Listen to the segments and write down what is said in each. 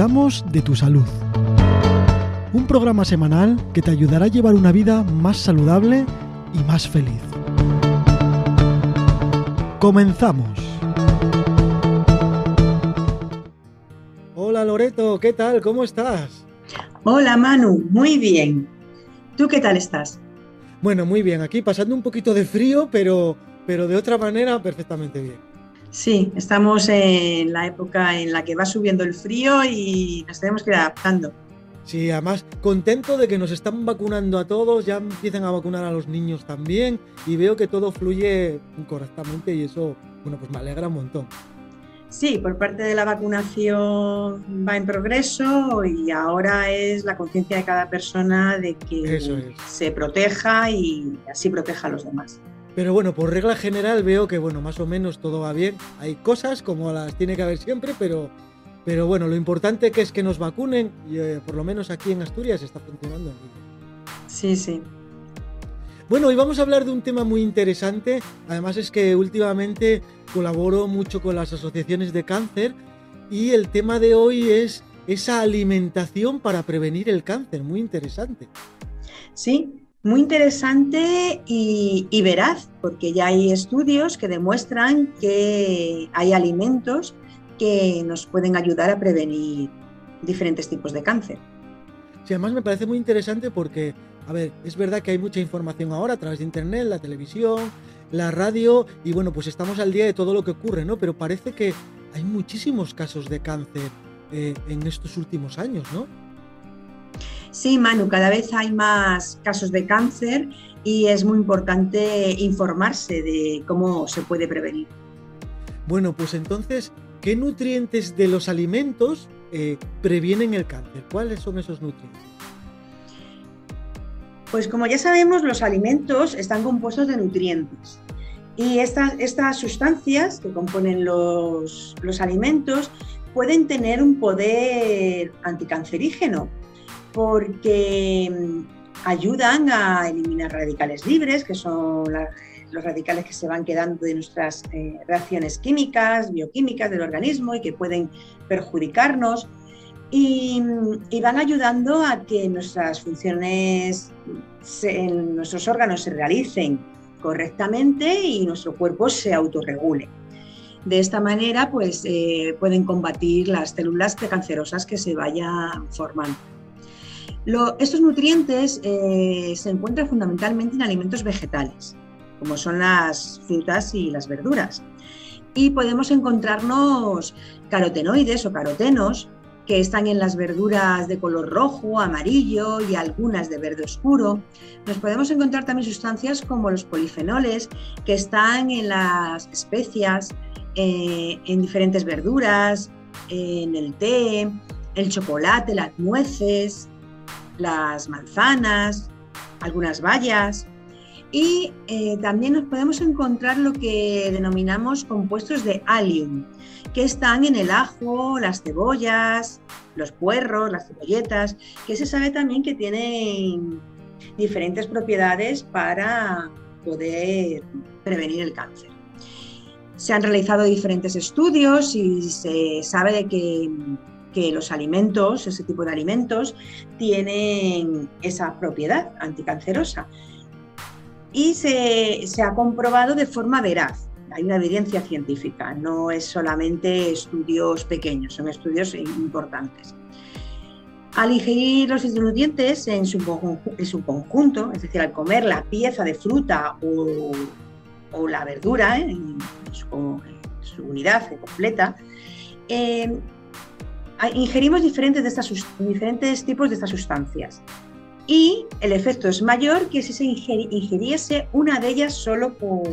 cuidamos de tu salud. Un programa semanal que te ayudará a llevar una vida más saludable y más feliz. Comenzamos. Hola Loreto, ¿qué tal? ¿Cómo estás? Hola Manu, muy bien. ¿Tú qué tal estás? Bueno, muy bien, aquí pasando un poquito de frío, pero, pero de otra manera perfectamente bien. Sí, estamos en la época en la que va subiendo el frío y nos tenemos que ir adaptando. Sí, además contento de que nos están vacunando a todos, ya empiezan a vacunar a los niños también y veo que todo fluye correctamente y eso, bueno, pues me alegra un montón. Sí, por parte de la vacunación va en progreso y ahora es la conciencia de cada persona de que se proteja y así proteja a los demás. Pero bueno, por regla general veo que bueno, más o menos todo va bien. Hay cosas como las tiene que haber siempre, pero, pero bueno, lo importante que es que nos vacunen y eh, por lo menos aquí en Asturias está funcionando. Sí, sí. Bueno, hoy vamos a hablar de un tema muy interesante. Además es que últimamente colaboro mucho con las asociaciones de cáncer y el tema de hoy es esa alimentación para prevenir el cáncer. Muy interesante. Sí, muy interesante y, veraz, porque ya hay estudios que demuestran que hay alimentos que nos pueden ayudar a prevenir diferentes tipos de cáncer. Sí, además me parece muy interesante porque, a ver, es verdad que hay mucha información ahora a través de Internet, la televisión, la radio, y bueno, pues estamos al día de todo lo que ocurre, ¿no? Pero parece que hay muchísimos casos de cáncer eh, en estos últimos años, ¿no? Sí, Manu, cada vez hay más casos de cáncer y es muy importante informarse de cómo se puede prevenir. Bueno, pues entonces, ¿qué nutrientes de los alimentos eh, previenen el cáncer? ¿Cuáles son esos nutrientes? Pues como ya sabemos, los alimentos están compuestos de nutrientes. Y estas, estas sustancias que componen los, los alimentos pueden tener un poder anticancerígeno porque mm, ayudan a eliminar radicales libres, que son los radicales que se van quedando de nuestras eh, reacciones químicas, bioquímicas del organismo y que pueden perjudicarnos. Y, mm, van ayudando a que nuestras funciones en nuestros órganos se realicen correctamente y nuestro cuerpo se autorregule. De esta manera, pues eh, pueden combatir las células precancerosas que se vayan formando estos nutrientes eh, se encuentran fundamentalmente en alimentos vegetales, como son las frutas y las verduras. Y podemos encontrarnos carotenoides o carotenos que están en las verduras de color rojo, amarillo y algunas de verde oscuro. Nos podemos encontrar también sustancias como los polifenoles que están en las especias, eh, en diferentes verduras, en el té, el chocolate, las nueces, las manzanas, algunas bayas. Y eh, también nos podemos encontrar lo que denominamos compuestos de allium, que están en el ajo, las cebollas, los puerros, las cebolletas, que se sabe también que tienen diferentes propiedades para poder prevenir el cáncer. Se han realizado diferentes estudios y se sabe de que que los alimentos, ese tipo de alimentos, tienen esa propiedad anticancerosa. Y se, ha comprobado de forma veraz. Hay una evidencia científica, no es solamente estudios pequeños, son estudios importantes. Al ingerir los nutrientes en su, en su, conjunto, es decir, al comer la pieza de fruta o, la verdura en, su, unidad completa, eh, ingerimos diferentes, de estas, diferentes tipos de estas sustancias. Y el efecto es mayor que si se ingiriese una de ellas solo por,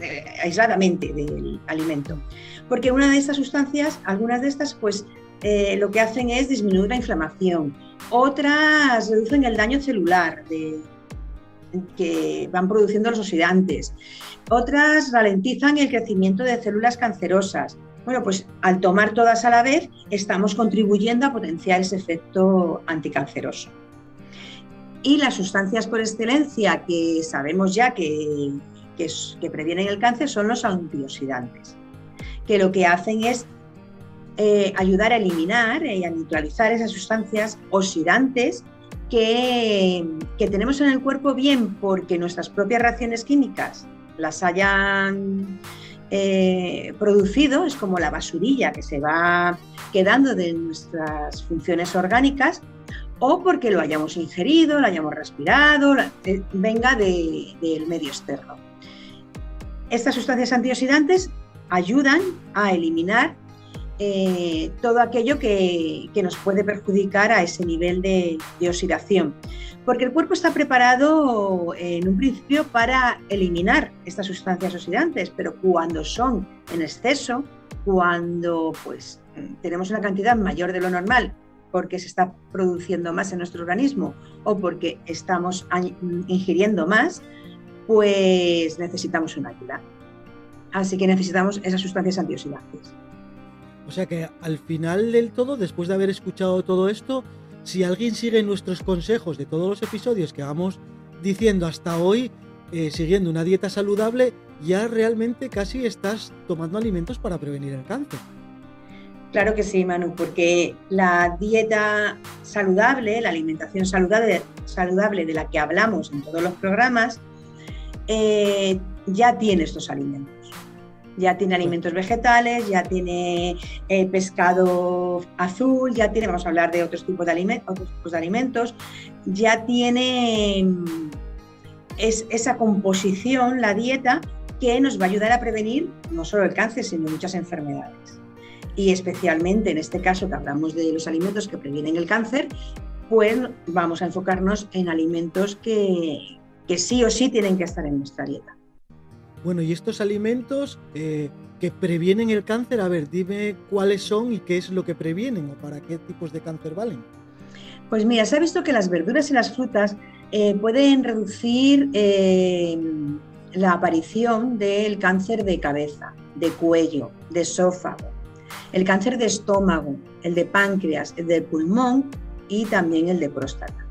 eh, aisladamente del alimento. Porque una de estas sustancias, algunas de estas, pues eh, lo que hacen es disminuir la inflamación. Otras reducen el daño celular que van produciendo los oxidantes. Otras ralentizan el crecimiento de células cancerosas. Bueno, pues al tomar todas a la vez estamos contribuyendo a potenciar ese efecto anticanceroso. Y las sustancias por excelencia que sabemos ya que, que, previenen el cáncer son los antioxidantes, que lo que hacen es eh, ayudar a eliminar y a neutralizar esas sustancias oxidantes que, tenemos en el cuerpo, bien porque nuestras propias reacciones químicas las hayan eh, producido, es como la basurilla que se va quedando de nuestras funciones orgánicas, o porque lo hayamos ingerido, lo hayamos respirado, eh, venga del medio externo. Estas sustancias antioxidantes ayudan a eliminar eh, todo aquello que, nos puede perjudicar a ese nivel de, oxidación. Porque el cuerpo está preparado en un principio para eliminar estas sustancias oxidantes, pero cuando son en exceso, cuando pues, tenemos una cantidad mayor de lo normal porque se está produciendo más en nuestro organismo o porque estamos ingiriendo más, pues necesitamos una ayuda. Así que necesitamos esas sustancias antioxidantes. O sea que al final del todo, después de haber escuchado todo esto, si alguien sigue nuestros consejos de todos los episodios que vamos diciendo hasta hoy, eh, siguiendo una dieta saludable, ya realmente casi estás tomando alimentos para prevenir el cáncer. Claro que sí, Manu, porque la dieta saludable, la alimentación saludable, saludable de la que hablamos en todos los programas, eh, ya tiene estos alimentos ya tiene alimentos vegetales, ya tiene eh, pescado azul, ya tiene, vamos a hablar de otros tipos de, alimentos, otros tipos de alimentos, ya tiene es, esa composición, la dieta, que nos va a ayudar a prevenir no solo el cáncer, sino muchas enfermedades. Y especialmente en este caso que hablamos de los alimentos que previenen el cáncer, pues vamos a enfocarnos en alimentos que, que sí o sí tienen que estar en nuestra dieta. Bueno, y estos alimentos eh, que previenen el cáncer, a ver, dime cuáles son y qué es lo que previenen o para qué tipos de cáncer valen. Pues mira, se ha visto que las verduras y las frutas eh, pueden reducir eh, la aparición del cáncer de cabeza, de cuello, de esófago, el cáncer de estómago, el de páncreas, el de pulmón y también el de próstata.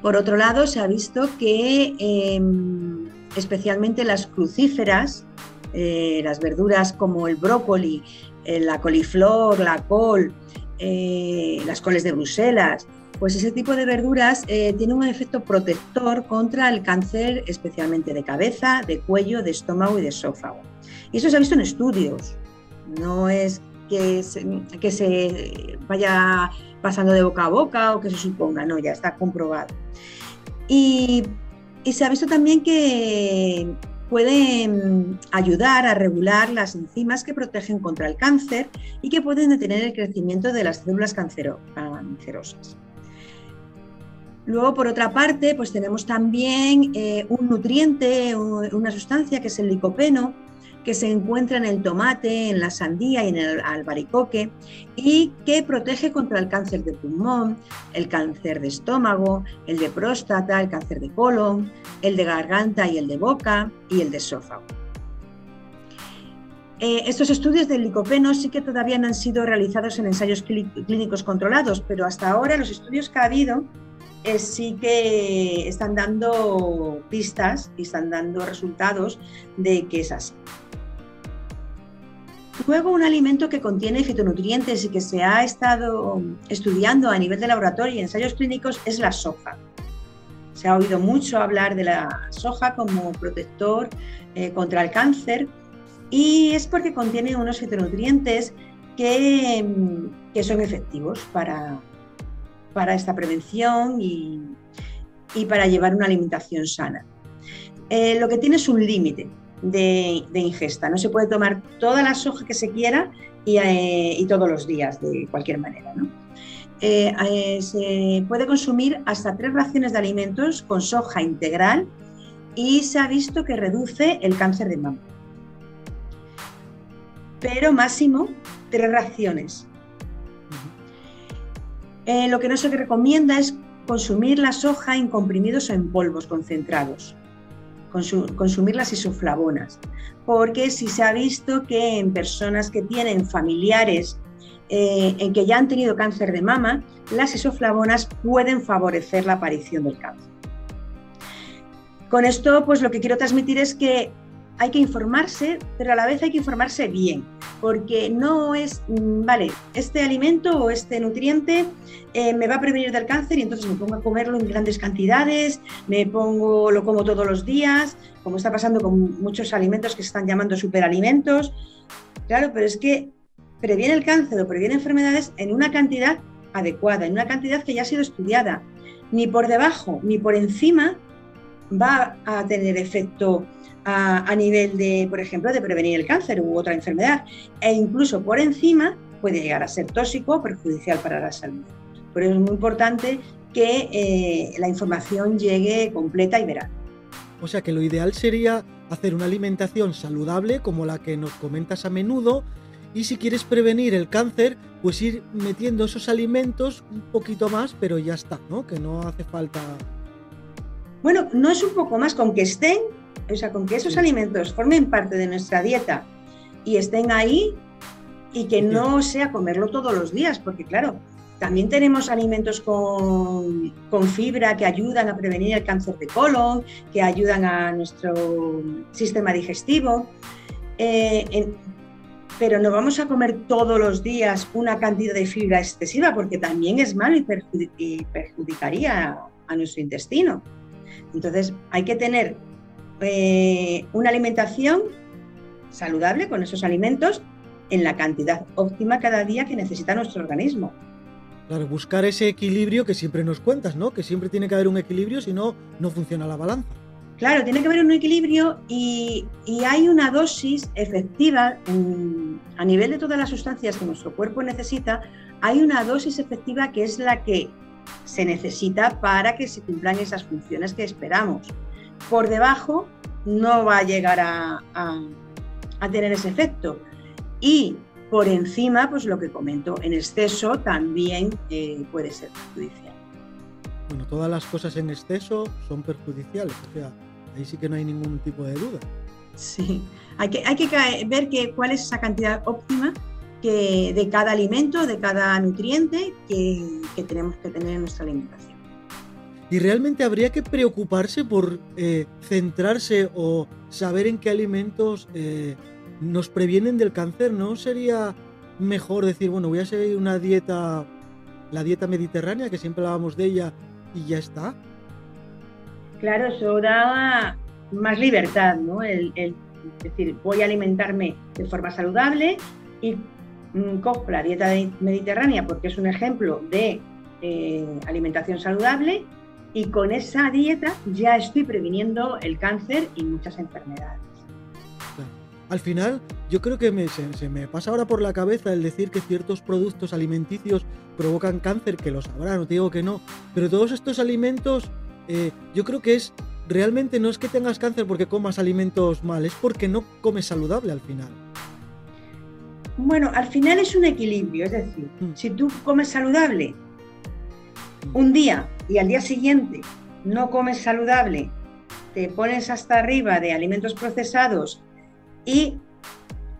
Por otro lado, se ha visto que em, especialmente las crucíferas, eh, las verduras como el brócoli, eh, la coliflor, la col, eh, las coles de Bruselas, pues ese tipo de verduras tiene un efecto protector contra el cáncer, especialmente de cabeza, de cuello, de estómago y de esófago. Y eso se ha visto en estudios, no es que que se vaya pasando de boca a boca o que se suponga, no, ya está comprobado. Y y se ha visto también que pueden ayudar a regular las enzimas que protegen contra el cáncer y que pueden detener el crecimiento de las células cancerosas. Luego, por otra parte, pues tenemos también eh, un nutriente, una sustancia que es el licopeno, que se encuentra en el tomate, en la sandía y en el albaricoque y que protege contra el cáncer de pulmón, el cáncer de estómago, el de próstata, el cáncer de colon, el de garganta y el de boca y el de esófago. Eh, estos estudios del licopeno sí que todavía no han sido realizados en ensayos clínicos controlados, pero hasta ahora los estudios que ha habido eh, sí que están dando pistas y están dando resultados de que es así. Luego, un alimento que contiene fitonutrientes y que se ha estado estudiando a nivel de laboratorio y ensayos clínicos es la soja. Se ha oído mucho hablar de la soja como protector eh, contra el cáncer y es porque contiene unos fitonutrientes que, mm, son efectivos para, para esta prevención y, para llevar una alimentación sana. Eh, lo que tiene es un límite, de, ingesta. No se puede tomar toda la soja que se quiera y, eh, todos los días de cualquier manera. Eh, eh, se puede consumir hasta tres raciones de alimentos con soja integral y se ha visto que reduce el cáncer de mama. Pero máximo tres raciones. lo que no se recomienda es consumir la soja en comprimidos o en polvos concentrados consumir las isoflavonas, porque si se ha visto que en personas que tienen familiares eh, en que ya han tenido cáncer de mama, las isoflavonas pueden favorecer la aparición del cáncer. Con esto, pues lo que quiero transmitir es que hay que informarse, pero a la vez hay que informarse bien, porque no es, mm, vale, este alimento o este nutriente eh, me va a prevenir del cáncer y entonces me pongo a comerlo en grandes cantidades, me pongo, lo como todos los días, como está pasando con muchos alimentos que se están llamando superalimentos. Claro, pero es que previene el cáncer o previene enfermedades en una cantidad adecuada, en una cantidad que ya ha sido estudiada. Ni por debajo ni por encima va a tener efecto a, nivel de, por ejemplo, de prevenir el cáncer u otra enfermedad. E incluso por encima puede llegar a ser tóxico o perjudicial para la salud. Por eso es muy importante que eh, la información llegue completa y veraz. O sea que lo ideal sería hacer una alimentación saludable como la que nos comentas a menudo y si quieres prevenir el cáncer, pues ir metiendo esos alimentos un poquito más, pero ya está, ¿no? Que no hace falta... Bueno, no es un poco más, con que estén, o sea, con que esos alimentos formen parte de nuestra dieta y estén ahí y que no sea comerlo todos los días, porque claro, también tenemos alimentos con, fibra que ayudan a prevenir el cáncer de colon, que ayudan a nuestro sistema digestivo. Eh, pero no vamos a comer todos los días una cantidad de fibra excesiva porque también es malo y, perjudicaría a nuestro intestino. Entonces hay que tener eh, una alimentación saludable con esos alimentos en la cantidad óptima cada día que necesita nuestro organismo. Claro, buscar ese equilibrio que siempre nos cuentas, ¿no? Que siempre tiene que haber un equilibrio, si no, no funciona la balanza. Claro, tiene que haber un equilibrio y, hay una dosis efectiva a nivel de todas las sustancias que nuestro cuerpo necesita, hay una dosis efectiva que es la que se necesita para que se cumplan esas funciones que esperamos. Por debajo no va a llegar a, tener ese efecto. Y por encima, pues lo que comento, en exceso también eh, puede ser perjudicial. Bueno, todas las cosas en exceso son perjudiciales. O sea, Ahí sí que no hay ningún tipo de duda. Sí, hay que, hay que ver que, cuál es esa cantidad óptima que, de cada alimento, de cada nutriente que, tenemos que tener en nuestra alimentación. ¿Y realmente habría que preocuparse por eh, centrarse o saber en qué alimentos eh, nos previenen del cáncer? ¿No sería mejor decir, bueno, voy a seguir una dieta, la dieta mediterránea, que siempre hablábamos de ella, y ya está? Claro, eso da más libertad, ¿no? El, decir, voy a alimentarme de forma saludable y cojo la dieta mediterránea porque es un ejemplo de eh, alimentación saludable y con esa dieta ya estoy previniendo el cáncer y muchas enfermedades. Al final, yo creo que se, me pasa ahora por la cabeza el decir que ciertos productos alimenticios provocan cáncer, que lo sabrá, no te digo que no, pero todos estos alimentos eh, yo creo que es realmente no es que tengas cáncer porque comas alimentos mal, es porque no comes saludable al final. Bueno, al final es un equilibrio, es decir, mm. si tú comes saludable mm. un día y al día siguiente no comes saludable, te pones hasta arriba de alimentos procesados y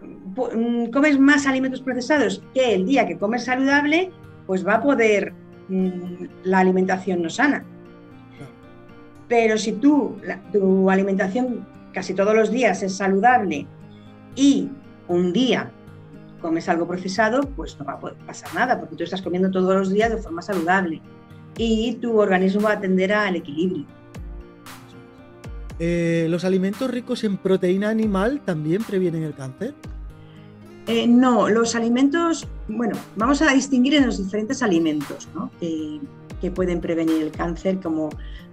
mm, comes más alimentos procesados que el día que comes saludable, pues va a poder la alimentación no sana. Pero si tú, tu alimentación casi todos los días es saludable y un día comes algo procesado, pues no va a pasar nada, porque tú estás comiendo todos los días de forma saludable y tu organismo va a atender al equilibrio. Eh, ¿Los alimentos ricos en proteína animal también previenen el cáncer? Eh, no, los alimentos, bueno, vamos a distinguir en los diferentes alimentos que pueden prevenir el cáncer, como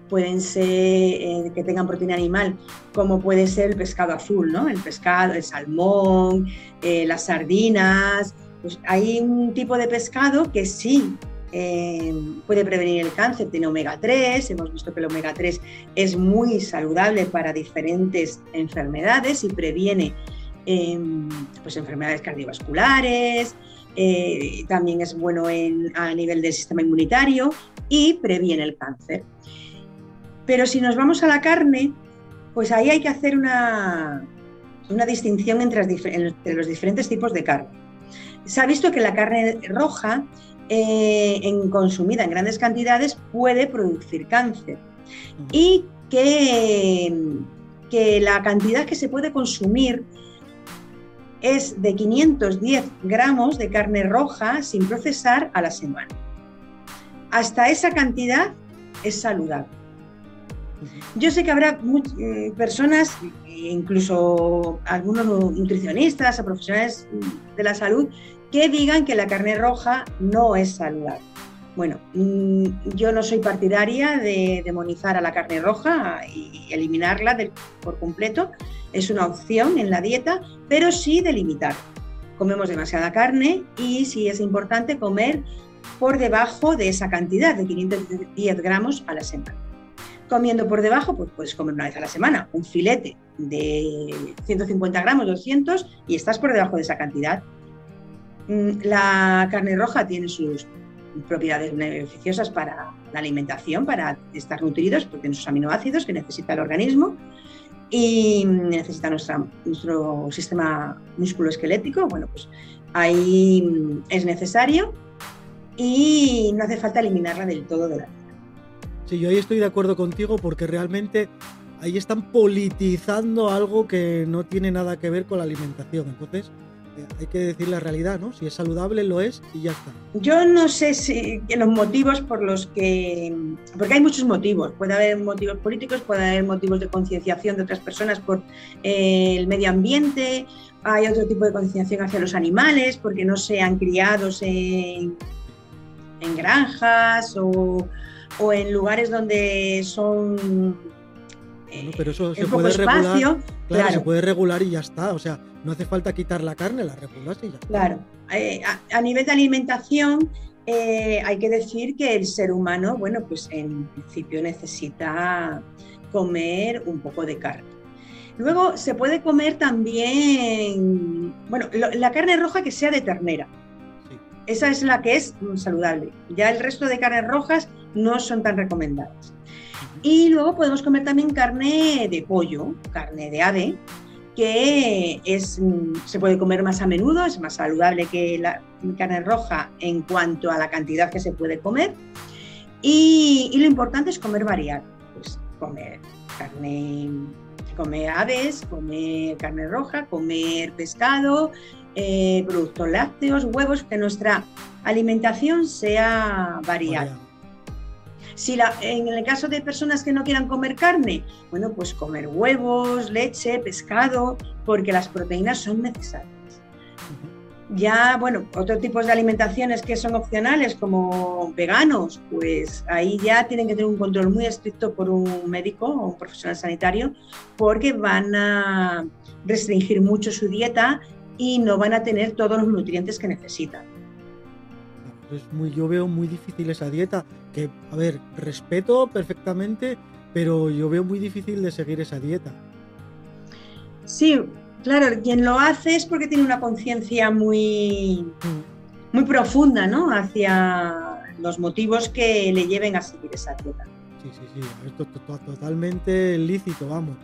pueden ser eh, que tengan proteína animal, como puede ser el pescado azul, ¿no? El pescado, el salmón, eh, las sardinas. Pues hay un tipo de pescado que sí eh, puede prevenir el cáncer, tiene omega 3, hemos visto que el omega 3 es muy saludable para diferentes enfermedades y previene em, pues enfermedades cardiovasculares, también es bueno a nivel del sistema inmunitario y previene el cáncer. Pero si nos vamos a la carne, pues ahí hay que hacer una, una distinción entre, los diferentes tipos de carne. Se ha visto que la carne roja, eh, en consumida en grandes cantidades, puede producir cáncer y que, que la cantidad que se puede consumir es de 510 gramos de carne roja sin procesar a la semana. Hasta esa cantidad es saludable. Yo sé que habrá eh, personas, incluso algunos nutricionistas o profesionales de la salud, que digan que la carne roja no es saludable. Bueno, mm, yo no soy partidaria de demonizar a la carne roja y eliminarla por completo. Es una opción en la dieta, pero sí de limitar. Comemos demasiada carne y sí es importante comer por debajo de esa cantidad de 510 gramos a la semana. Comiendo por debajo, pues puedes comer una vez a la semana un filete de 150 gramos, 200 y estás por debajo de esa cantidad. Mm, la carne roja tiene sus propiedades beneficiosas para la alimentación, para estar nutridos, porque tiene sus aminoácidos que necesita el organismo y necesita nuestro sistema musculoesquelético. Bueno, pues ahí es necesario y no hace falta eliminarla del todo de la vida. Sí, yo ahí estoy de acuerdo contigo porque realmente ahí están politizando algo que no tiene nada que ver con la alimentación. Entonces, hay que decir la realidad, ¿no? Si es saludable, lo es y ya está. Yo no sé si los motivos por los que. Porque hay muchos motivos. Puede haber motivos políticos, puede haber motivos de concienciación de otras personas por eh, el medio ambiente. Hay otro tipo de concienciación hacia los animales, porque no sean criados en, en granjas o, o en lugares donde son pero eso se puede regular. Claro, se puede regular y ya está. O sea, no hace falta quitar la carne, la regulas y ya está. Claro. Eh, a, nivel de alimentación, eh, hay que decir que el ser humano, bueno, pues en principio necesita comer un poco de carne. Luego se puede comer también, bueno, la carne roja que sea de ternera. Esa es la que es saludable. Ya el resto de carnes rojas no son tan recomendadas. Y luego podemos comer también carne de pollo, carne de ave, que es, mm, se puede comer más a menudo, es más saludable que la carne roja en cuanto a la cantidad que se puede comer. Y, lo importante es comer variado, pues comer carne, comer aves, comer carne roja, comer pescado, eh, productos lácteos, huevos, que nuestra alimentación sea variada. Si la, en el caso de personas que no quieran comer carne, bueno, pues comer huevos, leche, pescado, porque las proteínas son necesarias. Ya, bueno, otros tipos de alimentaciones que son opcionales, como veganos, pues ahí ya tienen que tener un control muy estricto por un médico o un profesional sanitario, porque van a restringir mucho su dieta y no van a tener todos los nutrientes que necesitan muy, yo veo muy difícil esa dieta, que, a ver, respeto perfectamente, pero yo veo muy difícil de seguir esa dieta. Sí, claro, quien lo hace es porque tiene una conciencia muy, mm. muy profunda, ¿no? Hacia los motivos que le lleven a seguir esa dieta. Sí, sí, sí, esto es totalmente lícito, vamos.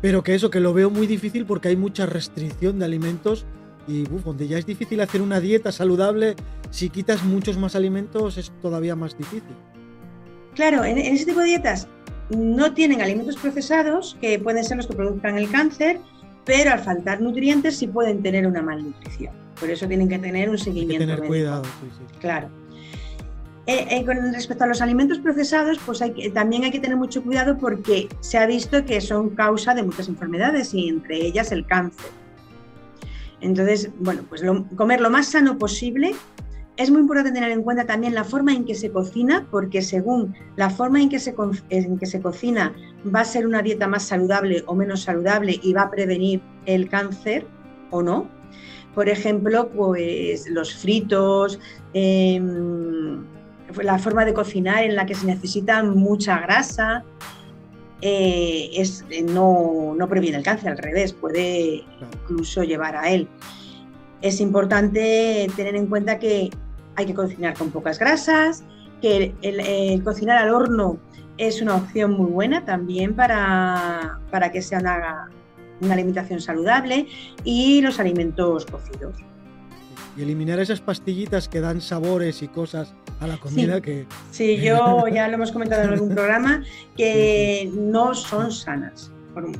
Pero que eso, que lo veo muy difícil porque hay mucha restricción de alimentos y donde ya es difícil hacer una dieta saludable, si quitas muchos más alimentos es todavía más difícil. Claro, en, ese tipo de dietas no tienen alimentos procesados, que pueden ser los que produzcan el cáncer, pero al faltar nutrientes sí pueden tener una malnutrición. Por eso tienen que tener un seguimiento. Hay que tener cuidado, sí, sí. Claro. Eh, eh, con respecto a los alimentos procesados, pues hay también hay que tener mucho cuidado porque se ha visto que son causa de muchas enfermedades y entre ellas el cáncer. Entonces, bueno, pues comer lo más sano posible. Es muy importante tener en cuenta también la forma en que se cocina, porque según la forma en que, se, que se cocina va a ser una dieta más saludable o menos saludable y va a prevenir el cáncer o no. Por ejemplo, pues los fritos, em, la forma de cocinar en la que se necesita mucha grasa, eh, es, eh, no, no, previene el cáncer, al revés, puede incluso llevar a él. Es importante tener en cuenta que hay que cocinar con pocas grasas, que el, cocinar al horno es una opción muy buena también para, para que sea una, una alimentación saludable y los alimentos cocidos y eliminar esas pastillitas que dan sabores y cosas a la comida que... Sí, yo ya lo hemos comentado en algún programa, que no son sanas.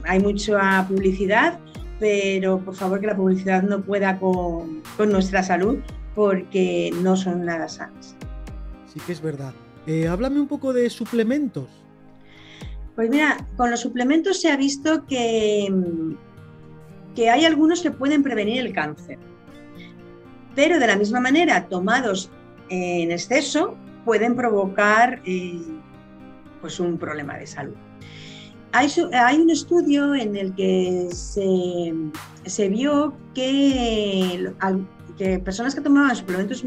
Hay mucha publicidad pero por favor que la publicidad no pueda con, nuestra salud porque no son nada sanas. Sí que es verdad. Eh, háblame un poco de suplementos. Pues mira, con los suplementos se ha visto que, que hay algunos que pueden prevenir el cáncer, pero de la misma manera, tomados en exceso, pueden provocar eh, pues un problema de salud. Hay, un estudio en el que se, vio que, personas que tomaban suplementos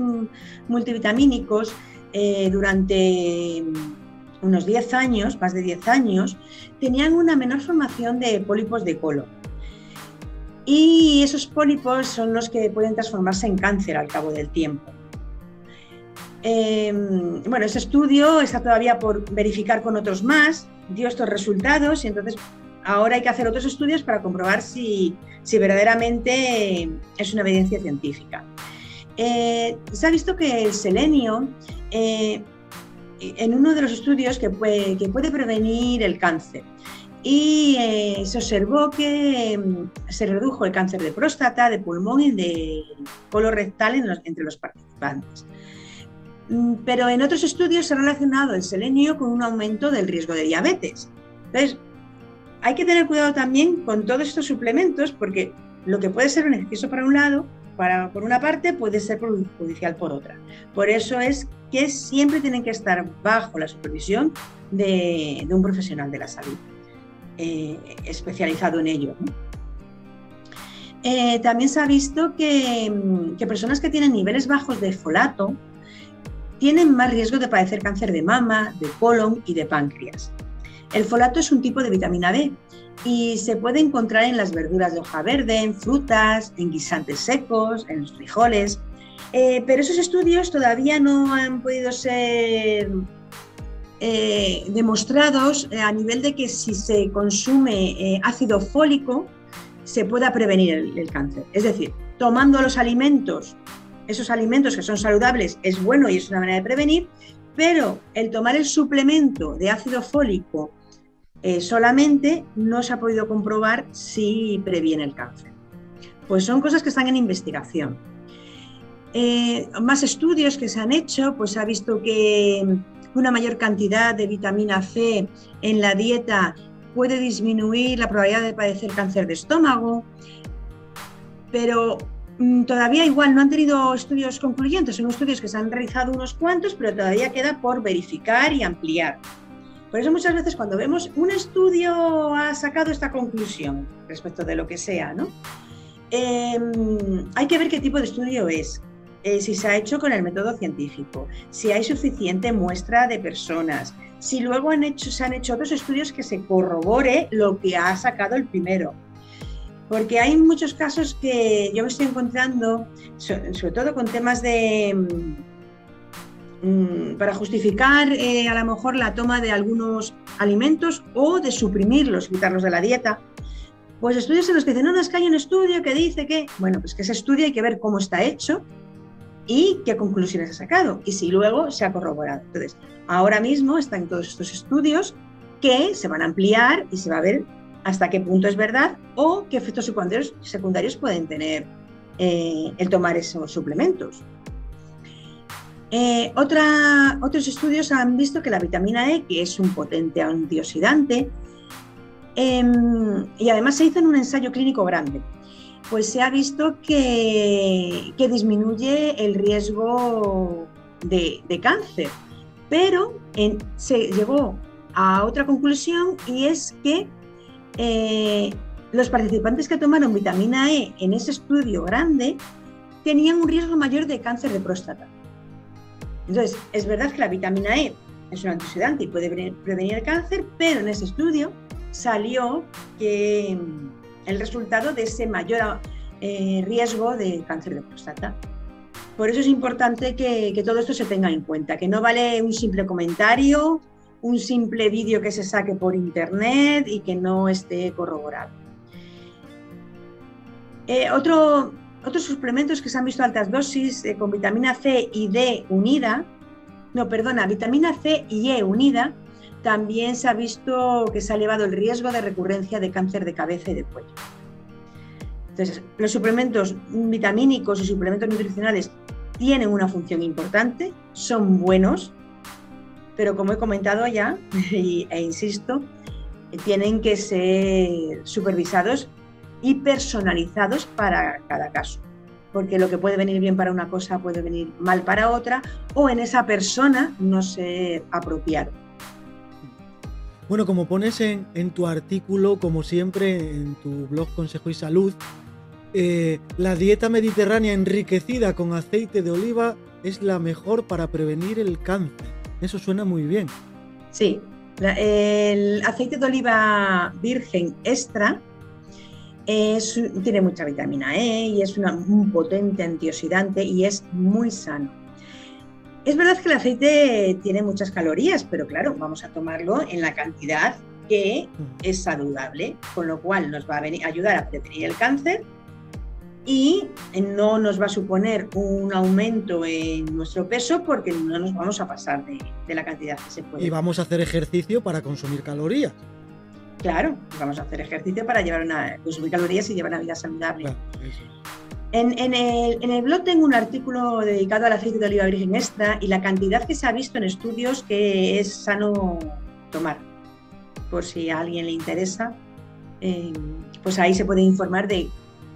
multivitamínicos eh, durante unos 10 años, más de 10 años, tenían una menor formación de pólipos de colon. Y esos pólipos son los que pueden transformarse en cáncer al cabo del tiempo. Em, bueno, ese estudio está todavía por verificar con otros más, dio estos resultados y entonces ahora hay que hacer otros estudios para comprobar si, verdaderamente es una evidencia científica. Eh, se ha visto que el selenio, eh, en uno de los estudios, que puede, que puede prevenir el cáncer. Y eh, se observó que em, se redujo el cáncer de próstata, de pulmón y de colorectal entre los participantes. Mm, pero en otros estudios se ha relacionado el selenio con un aumento del riesgo de diabetes. Entonces, hay que tener cuidado también con todos estos suplementos porque lo que puede ser beneficioso para un lado, para, por una parte, puede ser perjudicial por otra. Por eso es que siempre tienen que estar bajo la supervisión de, un profesional de la salud eh, especializado en ello. Eh, también se ha visto mm, que personas que tienen niveles bajos de folato, tienen más riesgo de padecer cáncer de mama, de colon y de páncreas. El folato es un tipo de vitamina B y se puede encontrar en las verduras de hoja verde, en frutas, en guisantes secos, en los frijoles. Eh, pero esos estudios todavía no han podido ser eh, demostrados eh, a nivel de que si se consume ácido fólico se pueda prevenir el cáncer. Es decir, tomando los alimentos esos alimentos que son saludables es bueno y es una manera de prevenir, pero el tomar el suplemento de ácido fólico eh, solamente no se ha podido comprobar si previene el cáncer. Pues son cosas que están en investigación. Eh, más estudios que se han hecho, pues se ha visto que una mayor cantidad de vitamina C en la dieta puede disminuir la probabilidad de padecer cáncer de estómago, pero todavía igual no han tenido estudios concluyentes, son estudios que se han realizado unos cuantos, pero todavía queda por verificar y ampliar. Por eso muchas veces cuando vemos un estudio ha sacado esta conclusión respecto de lo que sea, ¿no? Em, hay que ver qué tipo de estudio es, eh, si se ha hecho con el método científico, si hay suficiente muestra de personas, si luego han hecho, se han hecho otros estudios que se corrobore lo que ha sacado el primero porque hay muchos casos que yo me estoy encontrando, sobre todo con temas de... Mm, para justificar eh, a lo mejor la toma de algunos alimentos o de suprimirlos, quitarlos de la dieta. Pues estudios en los que dicen, no, no, es que hay un estudio que dice que, bueno, pues que ese estudio hay que ver cómo está hecho y qué conclusiones ha sacado y si luego se ha corroborado. Entonces, ahora mismo están todos estos estudios que se van a ampliar y se va a ver hasta qué punto es verdad o qué efectos secundarios, secundarios pueden tener eh, el tomar esos suplementos. Eh, otros estudios han visto que la vitamina E, que es un potente antioxidante, em, y además se hizo en un ensayo clínico grande, pues se ha visto que, disminuye el riesgo de, cáncer, pero se llegó a otra conclusión y es que eh, los participantes que tomaron vitamina E en ese estudio grande tenían un riesgo mayor de cáncer de próstata. Entonces, es verdad que la vitamina E es un antioxidante y puede prevenir el cáncer, pero en ese estudio salió que mm, el resultado de ese mayor eh, riesgo de cáncer de próstata. Por eso es importante que, que, todo esto se tenga en cuenta, que no vale un simple comentario un simple vídeo que se saque por internet y que no esté corroborado. Eh, otro, otros suplementos que se han visto altas dosis eh, con vitamina C y D unida, no, perdona, vitamina C y E unida, también se ha visto que se ha elevado el riesgo de recurrencia de cáncer de cabeza y de cuello. Entonces, los suplementos vitamínicos y suplementos nutricionales tienen una función importante, son buenos, pero como he comentado ya, e insisto, tienen que ser supervisados y personalizados para cada caso. Porque lo que puede venir bien para una cosa puede venir mal para otra, o en esa persona no ser apropiado. Bueno, como pones en, tu artículo, como siempre, en tu blog Consejo y Salud, eh, la dieta mediterránea enriquecida con aceite de oliva es la mejor para prevenir el cáncer. Eso suena muy bien. Sí, el aceite de oliva virgen extra tiene mucha vitamina E y es un potente antioxidante y es muy sano. Es verdad que el aceite tiene muchas calorías, pero claro, vamos a tomarlo en la cantidad que es saludable, con lo cual nos va a ayudar a prevenir el cáncer y no nos va a suponer un aumento en nuestro peso porque no nos vamos a pasar de, la cantidad que se puede. Y vamos a hacer ejercicio para consumir calorías. Claro, vamos a hacer ejercicio para llevar una, consumir calorías y llevar una vida saludable. en, el, en, el, blog tengo un artículo dedicado al aceite de oliva virgen extra y la cantidad que se ha visto en estudios que es sano tomar. Por si a alguien le interesa, eh, pues ahí se puede informar de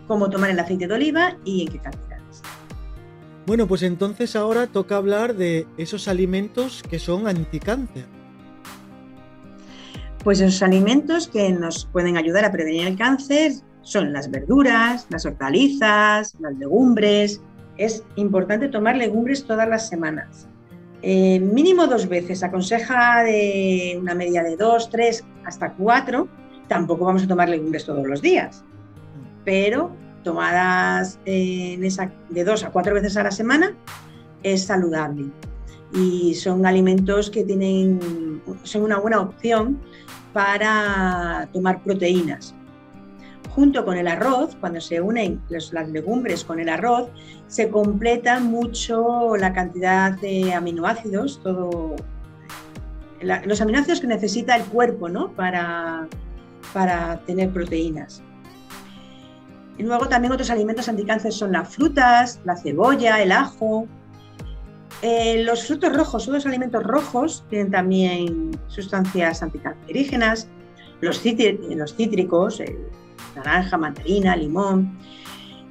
cómo tomar el aceite de oliva y en qué cantidades. Bueno, pues entonces ahora toca hablar de esos alimentos que son anticáncer. Pues esos alimentos que nos pueden ayudar a prevenir el cáncer son las verduras, las hortalizas, las legumbres. Es importante tomar legumbres todas las semanas. Eh, mínimo dos veces, aconseja de una media de dos, tres, hasta cuatro. Tampoco vamos a tomar legumbres todos los días pero tomadas esa, de dos a cuatro veces a la semana es saludable. Y son alimentos que tienen, son una buena opción para tomar proteínas. Junto con el arroz, cuando se unen las legumbres con el arroz, se completa mucho la cantidad de aminoácidos, todo, los aminoácidos que necesita el cuerpo ¿no? para, para tener proteínas. Y luego también otros alimentos anticáncer son las frutas, la cebolla, el ajo. Eh, los frutos rojos, los alimentos rojos tienen también sustancias anticancerígenas. Los, cítricos, naranja, mandarina, limón.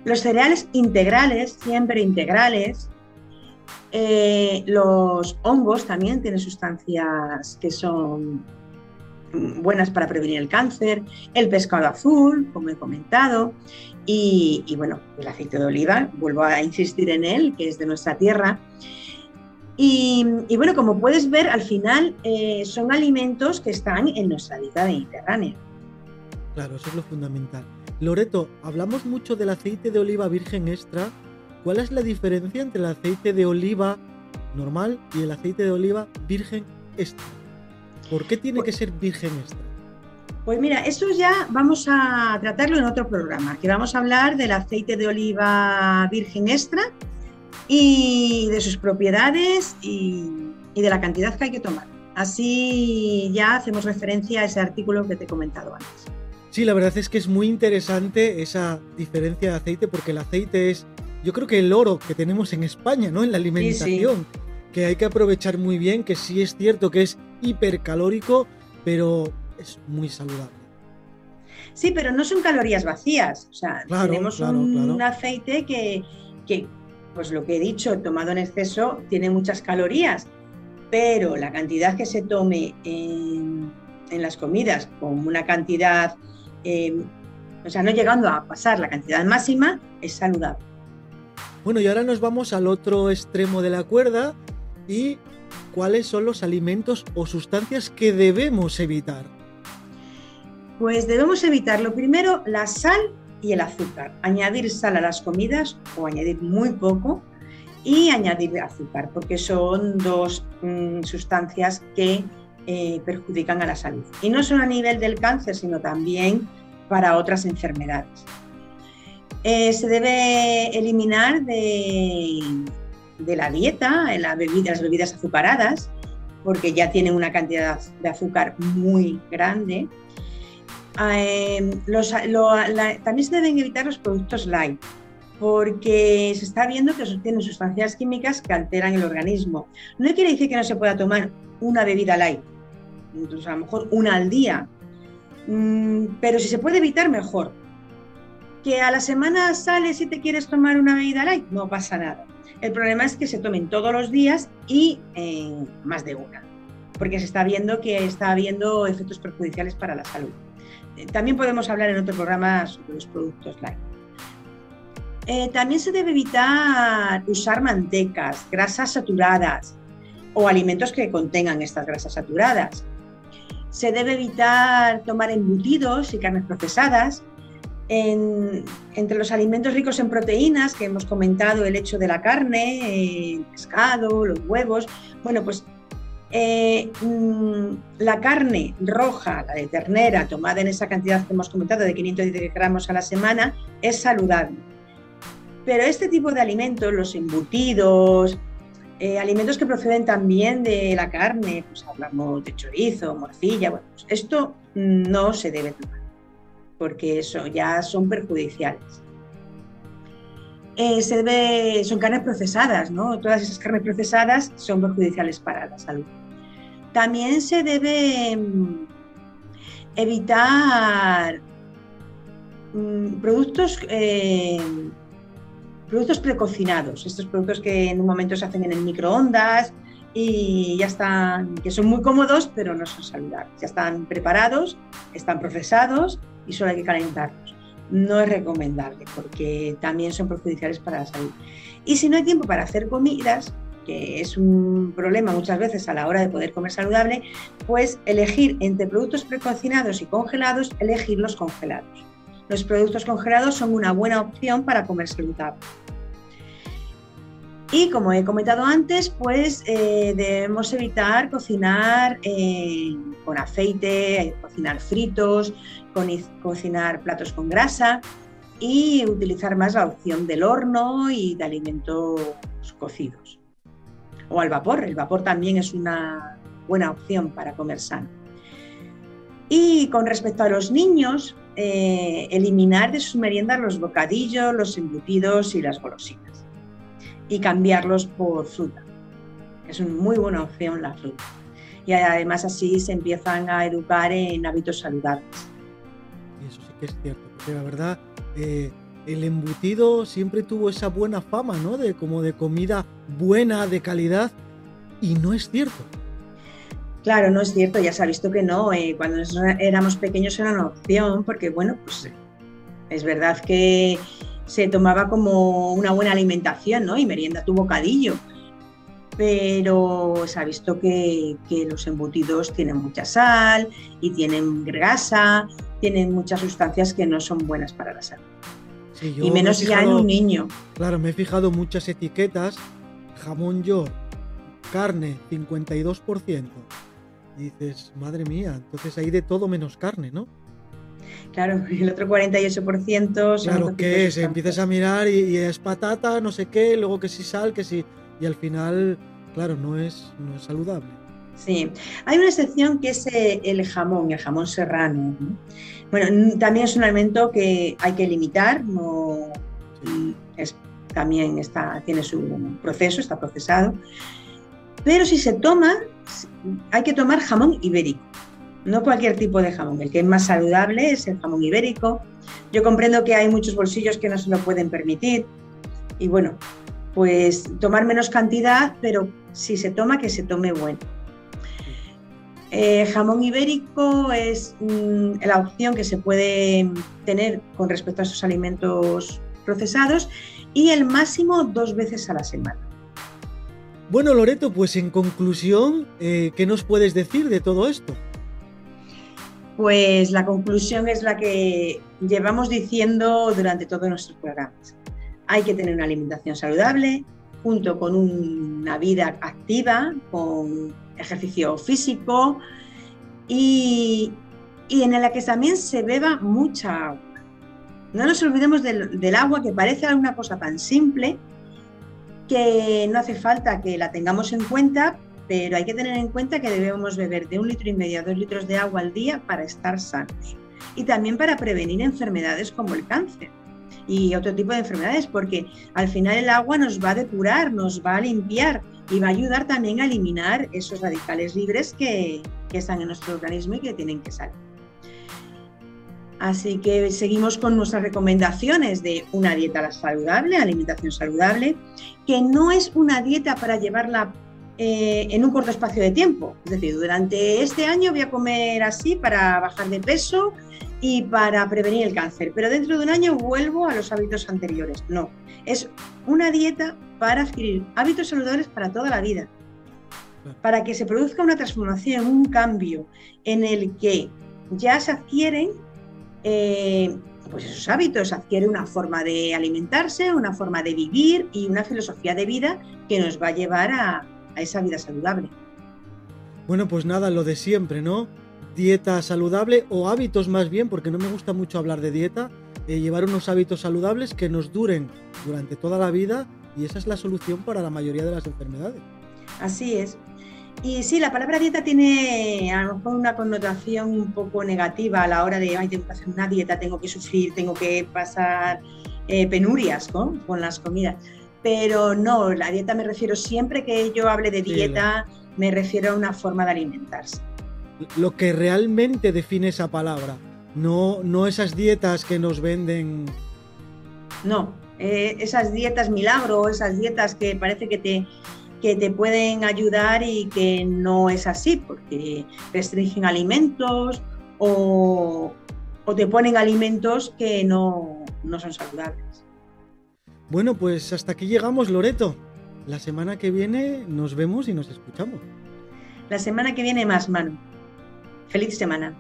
Los cereales integrales, siempre integrales. Eh, los hongos también tienen sustancias que son buenas para prevenir el cáncer, el pescado azul, como he comentado, y, bueno, el aceite de oliva, vuelvo a insistir en él, que es de nuestra tierra. Y, bueno, como puedes ver, al final eh, son alimentos que están en nuestra dieta mediterránea. Claro, eso es lo fundamental. Loreto, hablamos mucho del aceite de oliva virgen extra. ¿Cuál es la diferencia entre el aceite de oliva normal y el aceite de oliva virgen extra? ¿Por qué tiene que ser virgen extra? Pues mira, eso ya vamos a tratarlo en otro programa, que vamos a hablar del aceite de oliva virgen extra y de sus propiedades y, de la cantidad que hay que tomar. Así ya hacemos referencia a ese artículo que te he comentado antes. Sí, la verdad es que es muy interesante esa diferencia de aceite porque el aceite es, yo creo que el oro que tenemos en España, ¿no? En la alimentación, que hay que aprovechar muy bien, que sí es cierto que es hipercalórico, pero es muy saludable. Sí, pero no son calorías vacías. O sea, tenemos un, aceite que, pues lo que he dicho, tomado en exceso, tiene muchas calorías, pero la cantidad que se tome en, las comidas, con una cantidad, em, o sea, no llegando a pasar la cantidad máxima, es saludable. Bueno, y ahora nos vamos al otro extremo de la cuerda y cuáles son los alimentos o sustancias que debemos evitar. Pues debemos evitar lo primero la sal y el azúcar. Añadir sal a las comidas o añadir muy poco y añadir azúcar, porque son dos mm, sustancias que eh, perjudican a la salud. Y no solo a nivel del cáncer, sino también para otras enfermedades. Eh, se debe eliminar de, la dieta las bebidas azucaradas, porque ya tienen una cantidad de azúcar muy grande eh, también se deben evitar los productos light, porque se está viendo que tienen sustancias químicas que alteran el organismo. No quiere decir que no se pueda tomar una bebida light, incluso a lo mejor una al día, mm, pero si se puede evitar, mejor. Que a la semana sales y te quieres tomar una bebida light, no pasa nada. El problema es que se tomen todos los días y en más de una, porque se está viendo que está habiendo efectos perjudiciales para la salud. Eh, también podemos hablar en otro programa sobre los productos light. Eh, también se debe evitar usar mantecas, grasas saturadas o alimentos que contengan estas grasas saturadas. Se debe evitar tomar embutidos y carnes procesadas, entre los alimentos ricos en proteínas, que hemos comentado el hecho de la carne, el pescado, los huevos, bueno, pues eh, mm, la carne roja, la de ternera, tomada en esa cantidad que hemos comentado de 510 gramos a la semana, es saludable. Pero este tipo de alimentos, los embutidos, eh, alimentos que proceden también de la carne, pues hablamos de chorizo, morcilla, bueno, pues esto no se debe tomar porque eso ya son perjudiciales. Eh, se debe, son carnes procesadas, ¿no? Todas esas carnes procesadas son perjudiciales para la salud. También se debe mm, evitar mm, productos, eh, productos precocinados, estos productos que en un momento se hacen en el microondas y ya están, que son muy cómodos, pero no son saludables. Ya están preparados, están procesados y solo hay que calentarlos. No es recomendable porque también son perjudiciales para la salud. Y si no hay tiempo para hacer comidas, que es un problema muchas veces a la hora de poder comer saludable, pues elegir entre productos precocinados y congelados, elegir los congelados. Los productos congelados son una buena opción para comer saludable. Y como he comentado antes, pues eh, debemos evitar cocinar eh, con aceite, cocinar fritos, cocinar platos con grasa y utilizar más la opción del horno y de alimentos cocidos. O al vapor, el vapor también es una buena opción para comer sano. Y con respecto a los niños, eh, eliminar de sus meriendas los bocadillos, los embutidos y las golosinas y cambiarlos por fruta. Es una muy buena opción la fruta. Y además así se empiezan a educar en hábitos saludables. Eso sí que es cierto, porque la verdad eh, el embutido siempre tuvo esa buena fama, ¿no? De como de comida buena, de calidad, y no es cierto. Claro, no es cierto, ya se ha visto que no. Eh, cuando éramos pequeños era una opción, porque bueno, pues es verdad que se tomaba como una buena alimentación, ¿no? Y merienda tu bocadillo. Pero se ha visto que, los embutidos tienen mucha sal y tienen grasa, tienen muchas sustancias que no son buenas para la salud. y menos ya en un niño. Claro, me he fijado muchas etiquetas, jamón york, carne 52%. Y dices, madre mía, entonces hay de todo menos carne, ¿no? Claro, el otro 48% son Claro, ¿qué es? Empiezas a mirar y, es patata, no sé qué, luego que si sal, que si... Y al final, claro, no es, no es saludable. Sí, hay una excepción que es eh, el jamón, el jamón serrano. Bueno, también es un alimento que hay que limitar, también está, tiene su proceso, está procesado, pero si se toma, hay que tomar jamón ibérico no cualquier tipo de jamón. El que es más saludable es el jamón ibérico. Yo comprendo que hay muchos bolsillos que no se lo pueden permitir. Y bueno, pues tomar menos cantidad, pero si se toma, que se tome bueno. Eh, jamón ibérico es mm, la opción que se puede tener con respecto a esos alimentos procesados y el máximo dos veces a la semana. Bueno, Loreto, pues en conclusión, eh, ¿qué nos puedes decir de todo esto? Pues la conclusión es la que llevamos diciendo durante todos nuestros programas. Hay que tener una alimentación saludable junto con una vida activa, con ejercicio físico y, en la que también se beba mucha agua. No nos olvidemos del, del agua que parece una cosa tan simple que no hace falta que la tengamos en cuenta, pero hay que tener en cuenta que debemos beber de un litro y medio a dos litros de agua al día para estar sanos. y también para prevenir enfermedades como el cáncer y otro tipo de enfermedades, porque al final el agua nos va a depurar, nos va a limpiar y va a ayudar también a eliminar esos radicales libres que, que están en nuestro organismo y que tienen que salir. Así que seguimos con nuestras recomendaciones de una dieta saludable, alimentación saludable, que no es una dieta para llevarla eh, en un corto espacio de tiempo. Es decir, durante este año voy a comer así para bajar de peso y para prevenir el cáncer, pero dentro de un año vuelvo a los hábitos anteriores. No, es una dieta para adquirir hábitos saludables para toda la vida, para que se produzca una transformación, un cambio en el que ya se adquieren eh, pues esos hábitos, adquiere una forma de alimentarse, una forma de vivir y una filosofía de vida que nos va a llevar a, esa vida saludable. Bueno, pues nada, lo de siempre, ¿no? dieta saludable o hábitos más bien, porque no me gusta mucho hablar de dieta, eh, llevar unos hábitos saludables que nos duren durante toda la vida y esa es la solución para la mayoría de las enfermedades. Así es. Y sí, la palabra dieta tiene a lo mejor una connotación un poco negativa a la hora de, ay, tengo que hacer una dieta, tengo que sufrir, tengo que pasar eh, penurias con las comidas. Pero no, la dieta me refiero, siempre que yo hable de dieta, me refiero a una forma de alimentarse lo que realmente define esa palabra, no, no esas dietas que nos venden. No, eh, esas dietas milagro, esas dietas que parece que te, que te pueden ayudar y que no es así, porque restringen alimentos o, o te ponen alimentos que no, no son saludables. Bueno, pues hasta aquí llegamos, Loreto. La semana que viene nos vemos y nos escuchamos. La semana que viene más, Manu. Feliz semana.